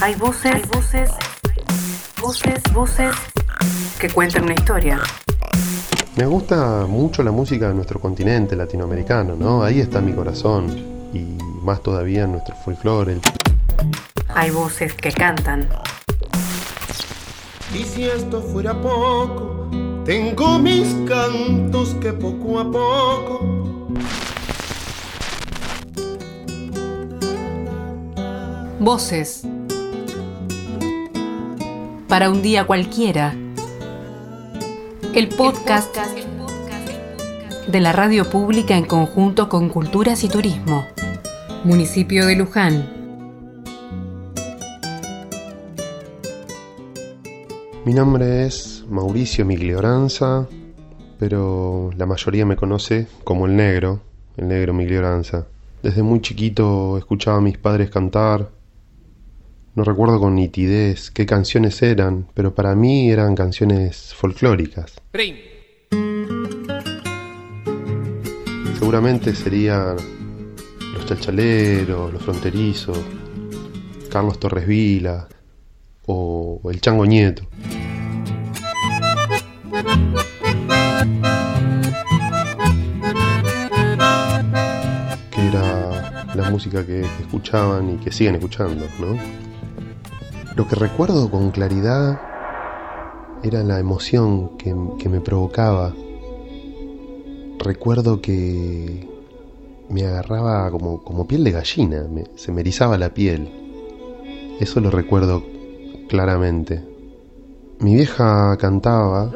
Hay voces, hay voces, voces, voces que cuentan una historia. Me gusta mucho la música de nuestro continente latinoamericano, ¿no? Ahí está mi corazón y más todavía en nuestro folclore. Hay voces que cantan. Y si esto fuera poco, tengo mis cantos que poco a poco. Voces. Para un día cualquiera. El podcast de la radio pública en conjunto con Culturas y Turismo. Municipio de Luján. Mi nombre es Mauricio Miglioranza, pero la mayoría me conoce como el negro, el negro Miglioranza. Desde muy chiquito escuchaba a mis padres cantar. No recuerdo con nitidez qué canciones eran, pero para mí eran canciones folclóricas. Seguramente serían los chalchaleros, los fronterizos, Carlos Torres Vila o el Chango Nieto. Que era la música que escuchaban y que siguen escuchando, ¿no? Lo que recuerdo con claridad era la emoción que, que me provocaba. Recuerdo que me agarraba como, como piel de gallina, se me erizaba la piel. Eso lo recuerdo claramente. Mi vieja cantaba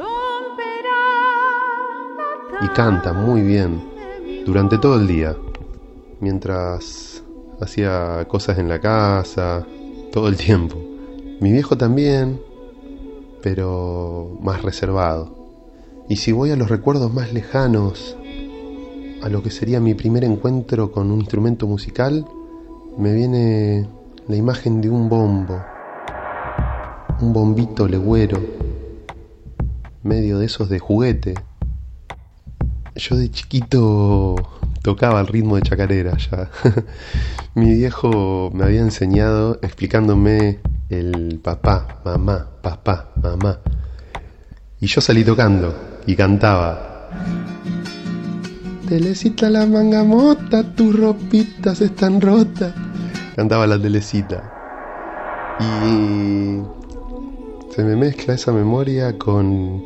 y canta muy bien durante todo el día, mientras hacía cosas en la casa, todo el tiempo. Mi viejo también, pero más reservado. Y si voy a los recuerdos más lejanos, a lo que sería mi primer encuentro con un instrumento musical, me viene la imagen de un bombo, un bombito legüero, medio de esos de juguete. Yo de chiquito tocaba el ritmo de chacarera ya. Mi viejo me había enseñado explicándome el papá, mamá, papá, mamá. Y yo salí tocando y cantaba. Telecita la manga mota, tus ropitas están rotas. Cantaba la telecita. Y se me mezcla esa memoria con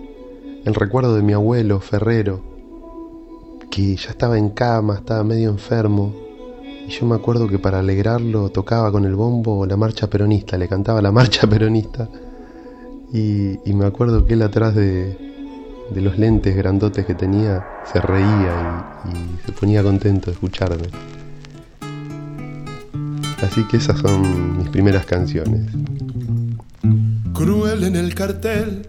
el recuerdo de mi abuelo Ferrero, que ya estaba en cama, estaba medio enfermo. Y yo me acuerdo que para alegrarlo tocaba con el bombo la marcha peronista, le cantaba la marcha peronista. Y, me acuerdo que él atrás de, de los lentes grandotes que tenía se reía y, y, se ponía contento de escucharme. Así que esas son mis primeras canciones. Cruel en el cartel,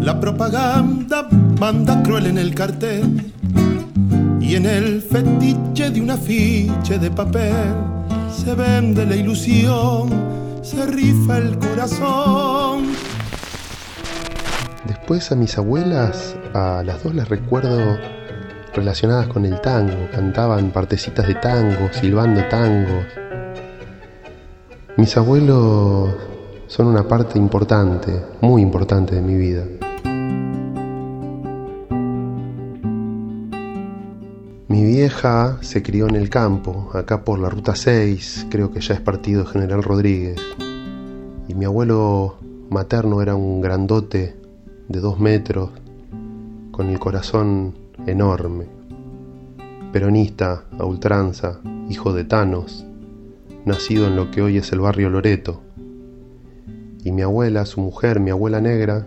la propaganda manda cruel en el cartel en el fetiche de un afiche de papel se vende la ilusión, se rifa el corazón. Después a mis abuelas, a las dos las recuerdo relacionadas con el tango, cantaban partecitas de tango, silbando tangos. Mis abuelos son una parte importante, muy importante de mi vida. Vieja se crió en el campo, acá por la ruta 6, creo que ya es partido General Rodríguez. Y mi abuelo materno era un grandote de dos metros, con el corazón enorme. Peronista, a ultranza, hijo de Tanos, nacido en lo que hoy es el barrio Loreto. Y mi abuela, su mujer, mi abuela negra,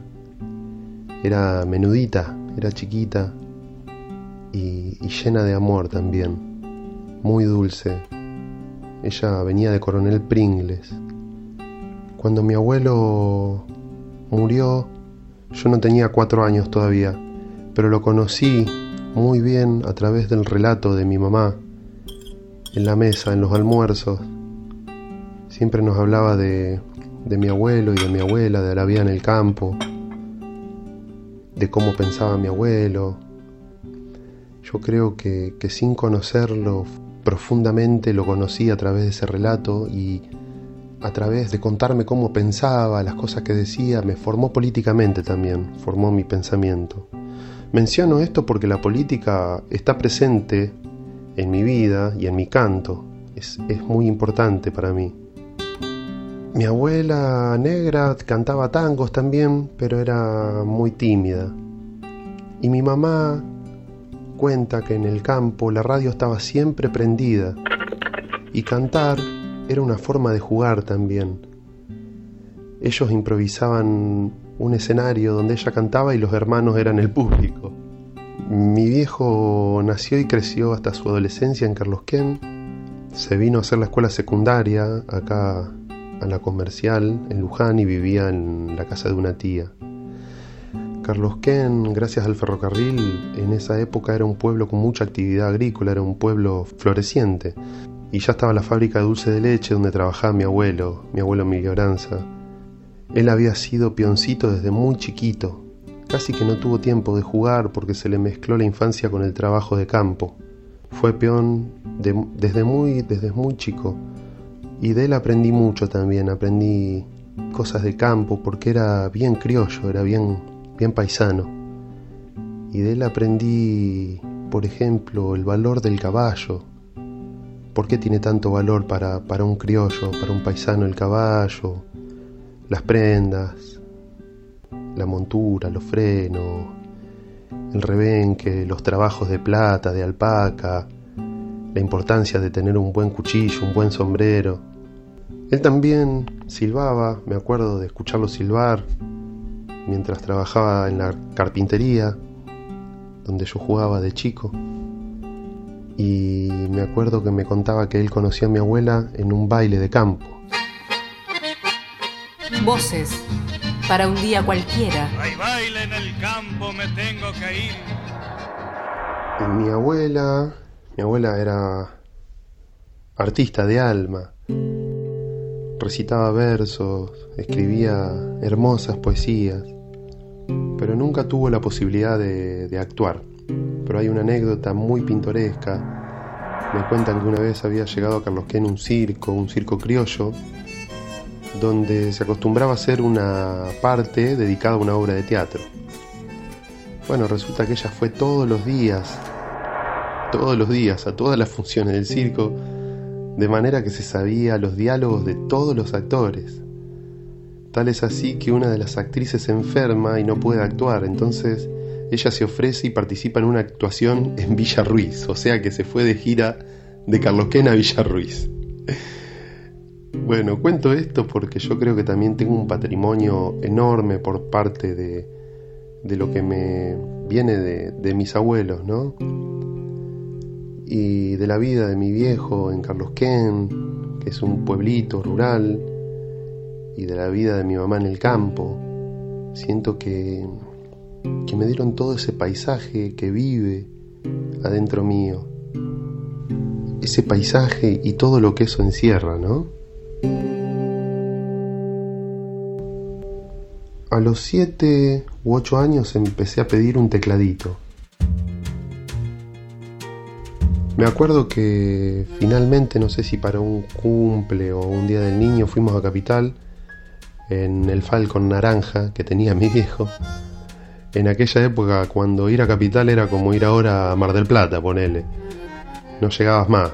era menudita, era chiquita y, llena de amor también, muy dulce. Ella venía de Coronel Pringles. Cuando mi abuelo murió, yo no tenía cuatro años todavía, pero lo conocí muy bien a través del relato de mi mamá, en la mesa, en los almuerzos. Siempre nos hablaba de, de mi abuelo y de mi abuela, de la vida en el campo, de cómo pensaba mi abuelo. Yo creo que, sin conocerlo profundamente lo conocí a través de ese relato y a través de contarme cómo pensaba, las cosas que decía, me formó políticamente también, formó mi pensamiento. Menciono esto porque la política está presente en mi vida y en mi canto, es, es muy importante para mí. Mi abuela negra cantaba tangos también, pero era muy tímida. Y mi mamá cuenta que en el campo la radio estaba siempre prendida y cantar era una forma de jugar también. Ellos improvisaban un escenario donde ella cantaba y los hermanos eran el público. Mi viejo nació y creció hasta su adolescencia en Carlos Carlosquén. Se vino a hacer la escuela secundaria acá a la comercial en Luján y vivía en la casa de una tía. Carlos Ken, gracias al ferrocarril, en esa época era un pueblo con mucha actividad agrícola, era un pueblo floreciente. Y ya estaba la fábrica de dulce de leche donde trabajaba mi abuelo, mi abuelo Emilio Aranza. Él había sido peoncito desde muy chiquito. Casi que no tuvo tiempo de jugar porque se le mezcló la infancia con el trabajo de campo. Fue peón desde, muy, desde muy chico. Y de él aprendí mucho también, aprendí cosas de campo porque era bien criollo, era bien, bien paisano. Y de él aprendí, por ejemplo, el valor del caballo, ¿Por qué tiene tanto valor para, para un criollo, para un paisano el caballo, las prendas, la montura, los frenos, el rebenque, los trabajos de plata, de alpaca, la importancia de tener un buen cuchillo, un buen sombrero? Él también silbaba, me acuerdo de escucharlo silbar mientras trabajaba en la carpintería, donde yo jugaba de chico y me acuerdo que me contaba que él conoció a mi abuela en un baile de campo. Voces para un día cualquiera. Hay baile en el campo, me tengo que ir. mi abuela, mi abuela era artista de alma. Recitaba versos, escribía hermosas poesías, pero nunca tuvo la posibilidad de, actuar pero hay una anécdota muy pintoresca. Me cuentan que una vez había llegado a Carlos en un circo, un circo criollo, donde se acostumbraba a hacer una parte dedicada a una obra de teatro. Bueno, resulta que ella fue todos los días, todos los días, a todas las funciones del circo, de manera que se sabía los diálogos de todos los actores. Tal es así que una de las actrices se enferma y no puede actuar, entonces ella se ofrece y participa en una actuación en Villa Ruiz, o sea que se fue de gira de Carlosquén a Villa Ruiz. Bueno, cuento esto porque yo creo que también tengo un patrimonio enorme por parte de, lo que me viene de, de, mis abuelos, ¿no? Y de la vida de mi viejo en Carlosquén, que es un pueblito rural, y de la vida de mi mamá en el campo. Siento que que me dieron todo ese paisaje que vive adentro mío. Ese paisaje y todo lo que eso encierra, ¿no? A los siete u ocho años empecé a pedir un tecladito. Me acuerdo que finalmente, no sé si para un cumple o un día del niño, fuimos a Capital en el Falcon naranja que tenía mi viejo en aquella época cuando ir a Capital era como ir ahora a Mar del Plata, ponele. No llegabas más.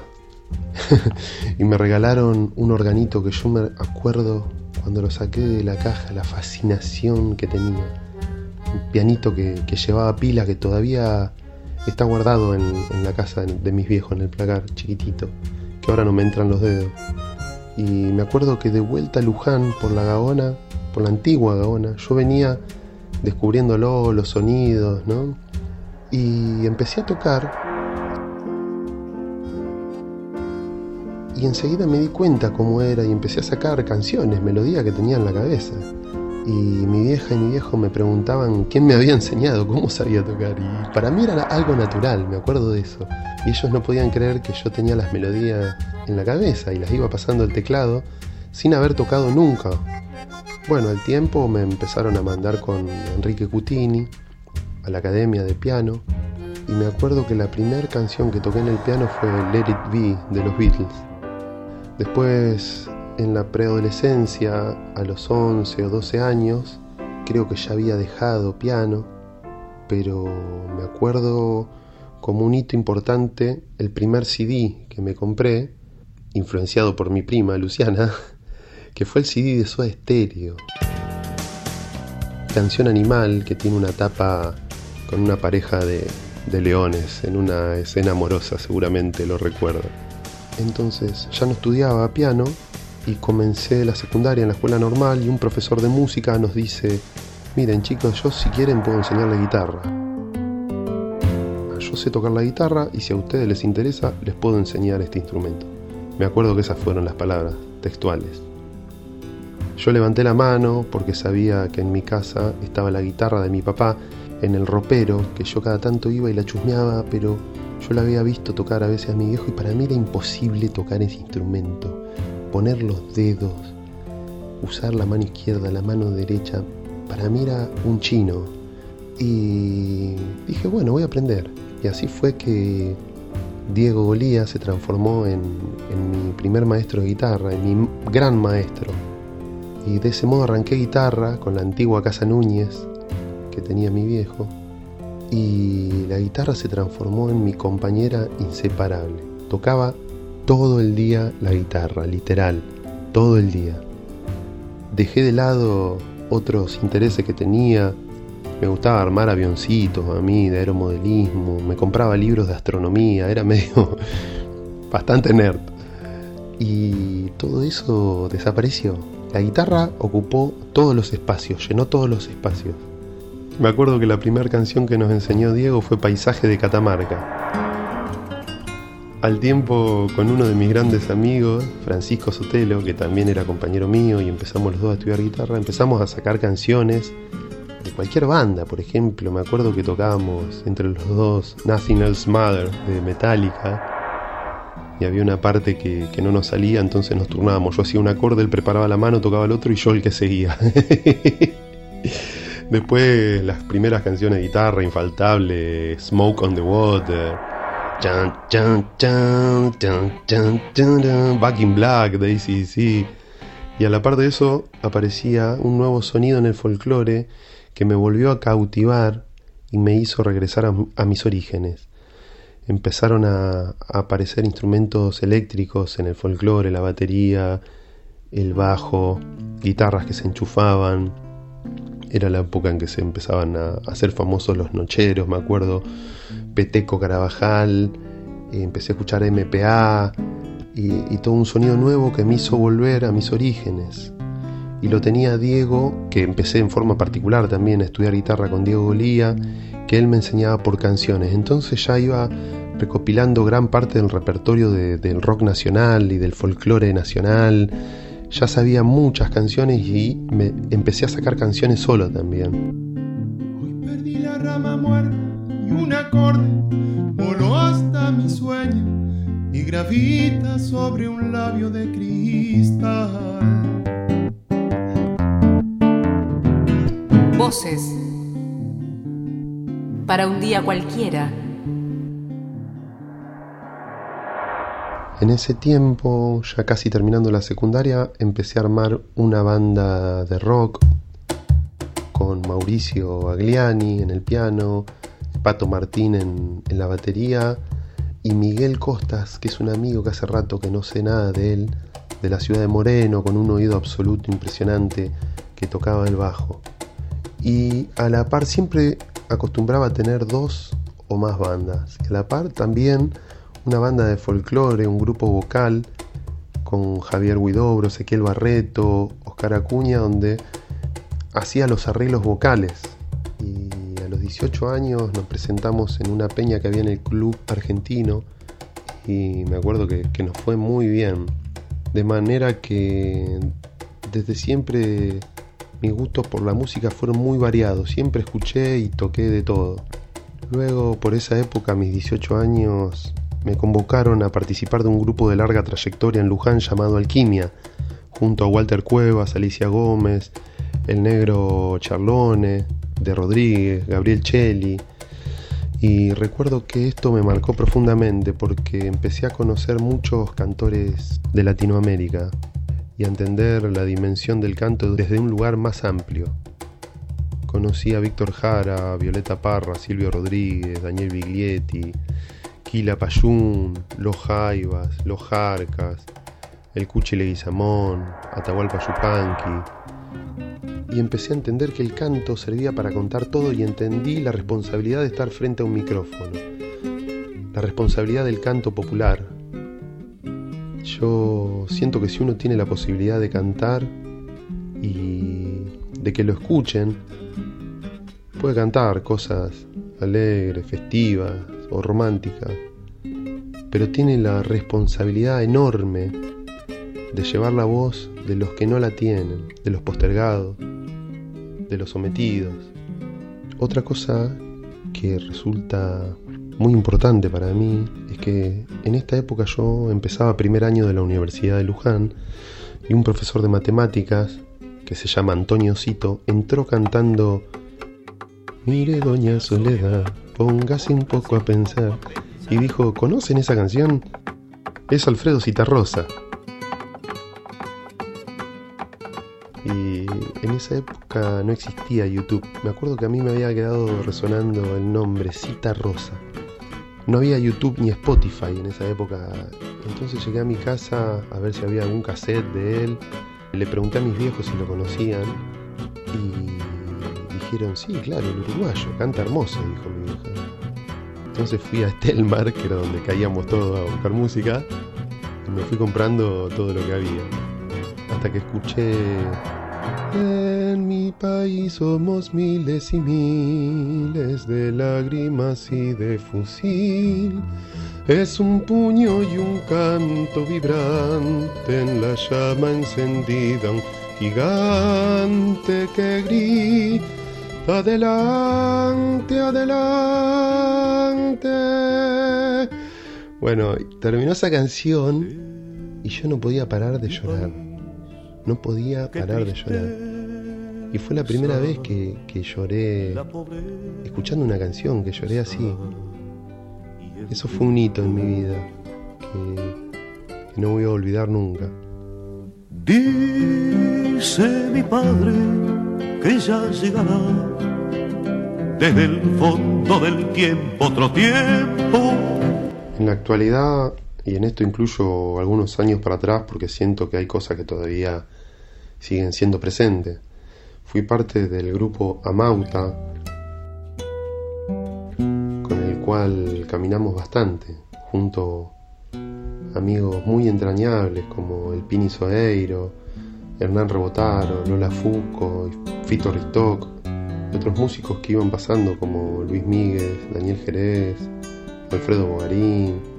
y me regalaron un organito que yo me acuerdo cuando lo saqué de la caja, la fascinación que tenía. Un pianito que, llevaba pila, que todavía está guardado en, la casa de mis viejos, en el placar, chiquitito, que ahora no me entran los dedos. Y me acuerdo que de vuelta a Luján, por la Gaona, por la antigua Gaona, yo venía descubriéndolo, los sonidos, ¿no? Y empecé a tocar y enseguida me di cuenta cómo era y empecé a sacar canciones, melodías que tenía en la cabeza. Y mi vieja y mi viejo me preguntaban quién me había enseñado, cómo sabía tocar. Y para mí era algo natural, me acuerdo de eso. Y ellos no podían creer que yo tenía las melodías en la cabeza y las iba pasando el teclado sin haber tocado nunca bueno, al tiempo me empezaron a mandar con Enrique Cutini a la academia de piano y me acuerdo que la primera canción que toqué en el piano fue Let It Be de los Beatles. Después en la preadolescencia, a los 11 o 12 años, creo que ya había dejado piano, pero me acuerdo como un hito importante el primer CD que me compré, influenciado por mi prima Luciana, que fue el CD de Soda Stereo. Canción Animal, que tiene una tapa con una pareja de, de leones en una escena amorosa, seguramente lo recuerdo. Entonces ya no estudiaba piano y comencé la secundaria en la escuela normal y un profesor de música nos dice, miren chicos, yo si quieren puedo enseñarle guitarra. Yo sé tocar la guitarra y si a ustedes les interesa les puedo enseñar este instrumento. Me acuerdo que esas fueron las palabras textuales. Yo levanté la mano porque sabía que en mi casa estaba la guitarra de mi papá en el ropero, que yo cada tanto iba y la chusmeaba, pero yo la había visto tocar a veces a mi viejo y para mí era imposible tocar ese instrumento. Poner los dedos, usar la mano izquierda, la mano derecha, para mí era un chino. Y dije, bueno, voy a aprender. Y así fue que Diego Golía se transformó en, mi primer maestro de guitarra, en mi gran maestro. Y de ese modo arranqué guitarra con la antigua Casa Núñez que tenía mi viejo y la guitarra se transformó en mi compañera inseparable. Tocaba todo el día la guitarra, literal, todo el día. Dejé de lado otros intereses que tenía. Me gustaba armar avioncitos a mí, de aeromodelismo. Me compraba libros de astronomía. Era medio bastante nerd. Y todo eso desapareció. La guitarra ocupó todos los espacios, llenó todos los espacios. Me acuerdo que la primera canción que nos enseñó Diego fue Paisaje de Catamarca. Al tiempo, con uno de mis grandes amigos, Francisco Sotelo, que también era compañero mío y empezamos los dos a estudiar guitarra, empezamos a sacar canciones de cualquier banda, por ejemplo. Me acuerdo que tocábamos entre los dos Nothing Else Matter de Metallica y había una parte que, que, no nos salía, entonces nos turnábamos. Yo hacía un acorde, él preparaba la mano, tocaba el otro y yo el que seguía. Después las primeras canciones de guitarra, infaltable, Smoke on the Water, Back in Black, Daisy sí. Y a la par de eso aparecía un nuevo sonido en el folclore que me volvió a cautivar y me hizo regresar a, a mis orígenes. Empezaron a, a aparecer instrumentos eléctricos en el folclore, la batería, el bajo, guitarras que se enchufaban, era la época en que se empezaban a hacer famosos los nocheros, me acuerdo, Peteco Carabajal, empecé a escuchar MPA y, todo un sonido nuevo que me hizo volver a mis orígenes. Y lo tenía Diego, que empecé en forma particular también a estudiar guitarra con Diego Golía, que él me enseñaba por canciones. Entonces ya iba recopilando gran parte del repertorio de, del rock nacional y del folclore nacional ya sabía muchas canciones y me empecé a sacar canciones solo también. Hoy perdí la rama muerta y un acorde voló hasta mi sueño y gravita sobre un labio de cristal. Voces para un día cualquiera. En ese tiempo, ya casi terminando la secundaria, empecé a armar una banda de rock con Mauricio Agliani en el piano, Pato Martín en, la batería y Miguel Costas, que es un amigo que hace rato que no sé nada de él, de la ciudad de Moreno, con un oído absoluto impresionante, que tocaba el bajo. Y a la par siempre acostumbraba a tener dos o más bandas. A la par también una banda de folclore, un grupo vocal con Javier Huidobro, Ezequiel Barreto, Oscar Acuña, donde hacía los arreglos vocales. Y a los 18 años nos presentamos en una peña que había en el club argentino y me acuerdo que, que nos fue muy bien. De manera que desde siempre mis gustos por la música fueron muy variados, siempre escuché y toqué de todo. Luego, por esa época, mis 18 años, me convocaron a participar de un grupo de larga trayectoria en Luján llamado Alquimia, junto a Walter Cuevas, Alicia Gómez, el negro Charlone, de Rodríguez, Gabriel Cheli. Y recuerdo que esto me marcó profundamente porque empecé a conocer muchos cantores de Latinoamérica. y a entender la dimensión del canto desde un lugar más amplio. Conocí a Víctor Jara, Violeta Parra, Silvio Rodríguez, Daniel Biglietti, Kila Payún, Los Jaivas, Los Jarcas, El Cuchi Leguizamón, Atahualpa Yupanqui. Y empecé a entender que el canto servía para contar todo y entendí la responsabilidad de estar frente a un micrófono. La responsabilidad del canto popular, yo siento que si uno tiene la posibilidad de cantar y de que lo escuchen, puede cantar cosas alegres, festivas o románticas, pero tiene la responsabilidad enorme de llevar la voz de los que no la tienen, de los postergados, de los sometidos. Otra cosa que resulta muy importante para mí es que en esta época yo empezaba primer año de la Universidad de Luján y un profesor de matemáticas que se llama Antonio Cito entró cantando Mire doña Soledad, póngase un poco a pensar y dijo, ¿conocen esa canción? Es Alfredo Citarrosa. Y en esa época no existía YouTube. Me acuerdo que a mí me había quedado resonando el nombre Cita Rosa. No había YouTube ni Spotify en esa época. Entonces llegué a mi casa a ver si había algún cassette de él. Le pregunté a mis viejos si lo conocían. Y dijeron, sí, claro, el uruguayo, canta hermoso, dijo mi vieja. Entonces fui a Stelmar, que era donde caíamos todos a buscar música. Y me fui comprando todo lo que había. Hasta que escuché en mi país somos miles y miles de lágrimas y de fusil. Es un puño y un canto vibrante en la llama encendida, un gigante que grita adelante, adelante. Bueno, terminó esa canción y yo no podía parar de llorar no podía parar de llorar. Y fue la primera vez que, lloré escuchando una canción, que lloré así. Eso fue un hito en mi vida que, no voy a olvidar nunca. Dice mi padre que ya llegará desde el fondo del tiempo otro tiempo. En la actualidad, y en esto incluyo algunos años para atrás porque siento que hay cosas que todavía siguen siendo presentes. Fui parte del grupo Amauta, con el cual caminamos bastante, junto a amigos muy entrañables como el Pini Soeiro, Hernán Rebotaro, Lola Fusco, Fito Ristoc, otros músicos que iban pasando como Luis Miguel, Daniel Jerez, Alfredo Bogarín,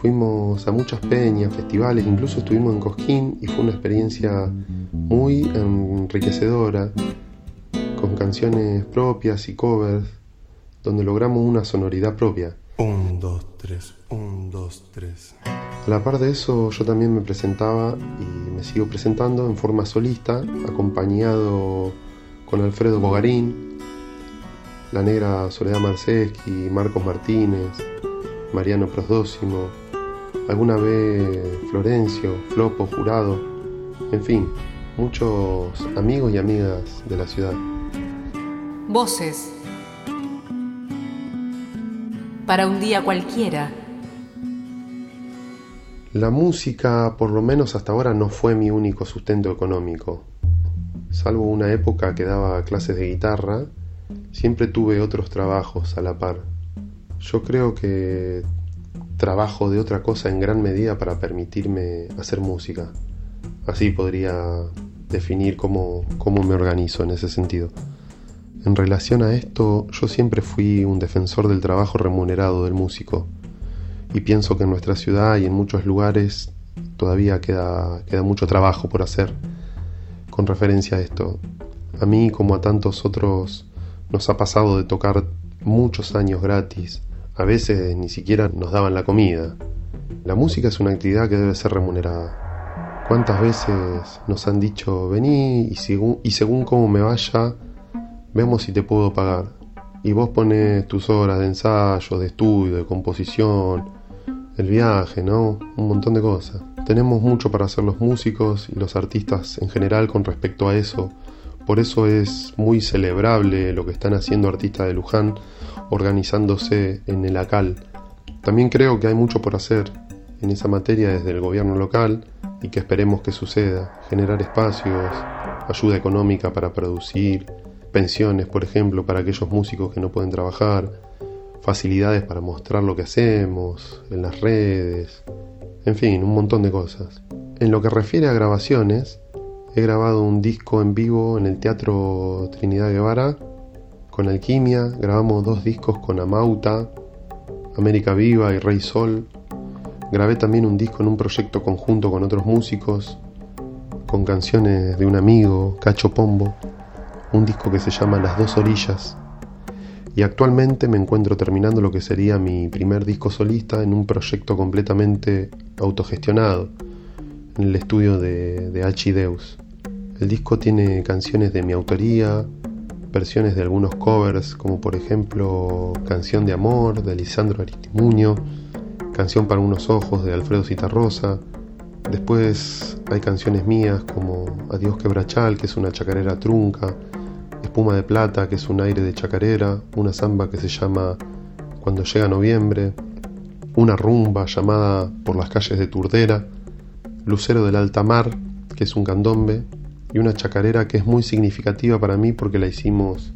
Fuimos a muchas peñas, festivales, incluso estuvimos en Cosquín y fue una experiencia muy enriquecedora, con canciones propias y covers, donde logramos una sonoridad propia. Un, dos, tres, un, dos, tres. A la par de eso, yo también me presentaba y me sigo presentando en forma solista, acompañado con Alfredo Bogarín, la negra Soledad Marceski, Marcos Martínez, Mariano Prosdósimo, alguna vez Florencio, Flopo, Jurado, en fin, muchos amigos y amigas de la ciudad. Voces. Para un día cualquiera. La música, por lo menos hasta ahora, no fue mi único sustento económico. Salvo una época que daba clases de guitarra, siempre tuve otros trabajos a la par. Yo creo que trabajo de otra cosa en gran medida para permitirme hacer música. Así podría definir cómo, cómo me organizo en ese sentido. En relación a esto, yo siempre fui un defensor del trabajo remunerado del músico y pienso que en nuestra ciudad y en muchos lugares todavía queda, queda mucho trabajo por hacer con referencia a esto. A mí como a tantos otros nos ha pasado de tocar muchos años gratis a veces ni siquiera nos daban la comida. La música es una actividad que debe ser remunerada. ¿Cuántas veces nos han dicho, vení y según, y según cómo me vaya, vemos si te puedo pagar? Y vos pones tus horas de ensayo, de estudio, de composición, el viaje, ¿no? Un montón de cosas. Tenemos mucho para hacer los músicos y los artistas en general con respecto a eso. Por eso es muy celebrable lo que están haciendo artistas de Luján organizándose en el ACAL. También creo que hay mucho por hacer en esa materia desde el gobierno local y que esperemos que suceda. Generar espacios, ayuda económica para producir, pensiones, por ejemplo, para aquellos músicos que no pueden trabajar, facilidades para mostrar lo que hacemos en las redes, en fin, un montón de cosas. En lo que refiere a grabaciones, he grabado un disco en vivo en el Teatro Trinidad Guevara con Alquimia, grabamos dos discos con Amauta, América Viva y Rey Sol. Grabé también un disco en un proyecto conjunto con otros músicos, con canciones de un amigo, Cacho Pombo, un disco que se llama Las dos orillas. Y actualmente me encuentro terminando lo que sería mi primer disco solista en un proyecto completamente autogestionado, en el estudio de, de Deus. El disco tiene canciones de mi autoría, versiones de algunos covers, como por ejemplo Canción de Amor de Lisandro Aristimuño, Canción para unos ojos de Alfredo Citarrosa. Después hay canciones mías como Adiós Quebrachal, que es una chacarera trunca, Espuma de Plata, que es un aire de chacarera, una samba que se llama Cuando llega noviembre, una rumba llamada Por las calles de Turdera, Lucero del Alta Mar, que es un candombe, y una chacarera que es muy significativa para mí porque la hicimos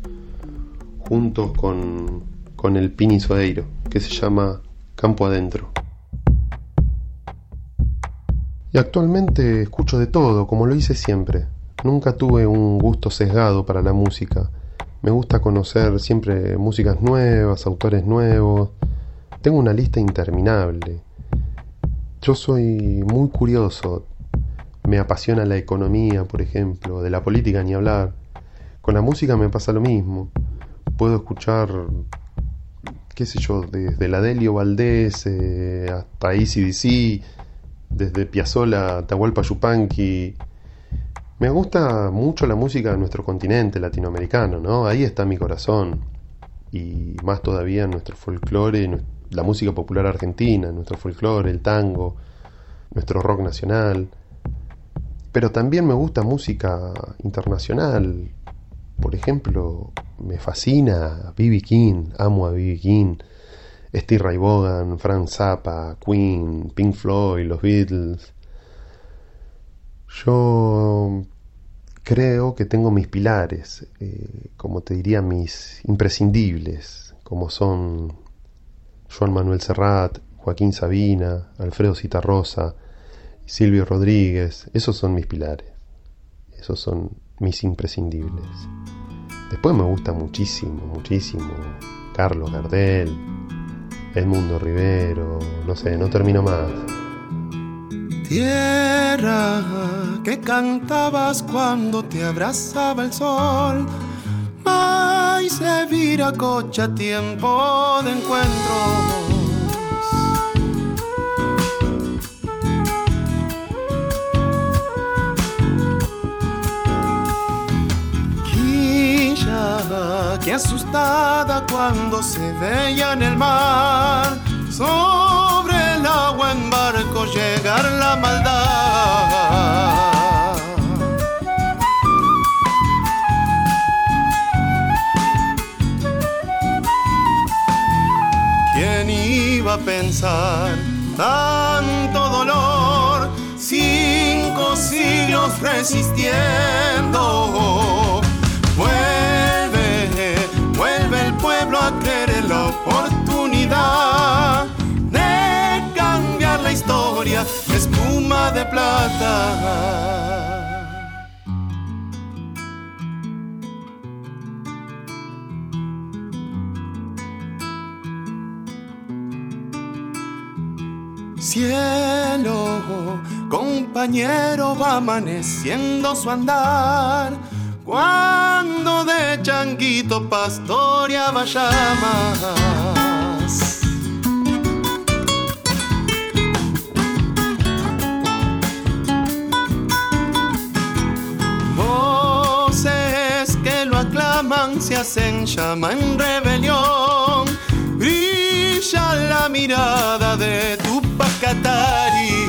juntos con, con el Pini Soeiro, que se llama Campo Adentro. Y actualmente escucho de todo, como lo hice siempre. Nunca tuve un gusto sesgado para la música. Me gusta conocer siempre músicas nuevas, autores nuevos. Tengo una lista interminable. Yo soy muy curioso. Me apasiona la economía, por ejemplo, de la política ni hablar. Con la música me pasa lo mismo. Puedo escuchar, qué sé yo, desde la Delio Valdés eh, hasta ACDC, desde Piazzolla Tahualpa Yupanqui me gusta mucho la música de nuestro continente latinoamericano, ¿no? Ahí está mi corazón. Y más todavía nuestro folclore, la música popular argentina, nuestro folclore, el tango, nuestro rock nacional. Pero también me gusta música internacional. Por ejemplo, me fascina B.B. King, amo a B.B. King, Steve Ray Vaughan, Frank Zappa, Queen, Pink Floyd, los Beatles. Yo creo que tengo mis pilares, eh, como te diría, mis imprescindibles, como son Juan Manuel Serrat, Joaquín Sabina, Alfredo Citarrosa, Silvio Rodríguez, esos son mis pilares, esos son mis imprescindibles. Después me gusta muchísimo, muchísimo Carlos Gardel, Edmundo Rivero, no sé, no termino más. Tierra que cantabas cuando te abrazaba el sol. Ay, se vira cocha tiempo de encuentros. Quilla que asustada cuando se veía en el mar agua en barco llegar la maldad. ¿Quién iba a pensar tanto dolor? Cinco siglos resistiendo. Vuelve, vuelve el pueblo a querer la oportunidad de plata. Cielo, compañero, va amaneciendo su andar. Cuando de changuito pastoreaba llamas. fragancias en llama en rebelión. Brilla la mirada de tu pacatari.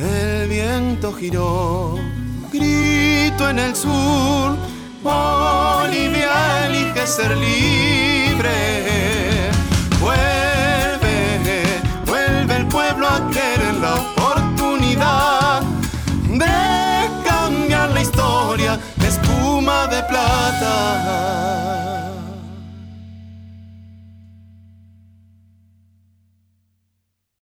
El viento giró, grito en el sur, Bolivia elige ser libre. de plata.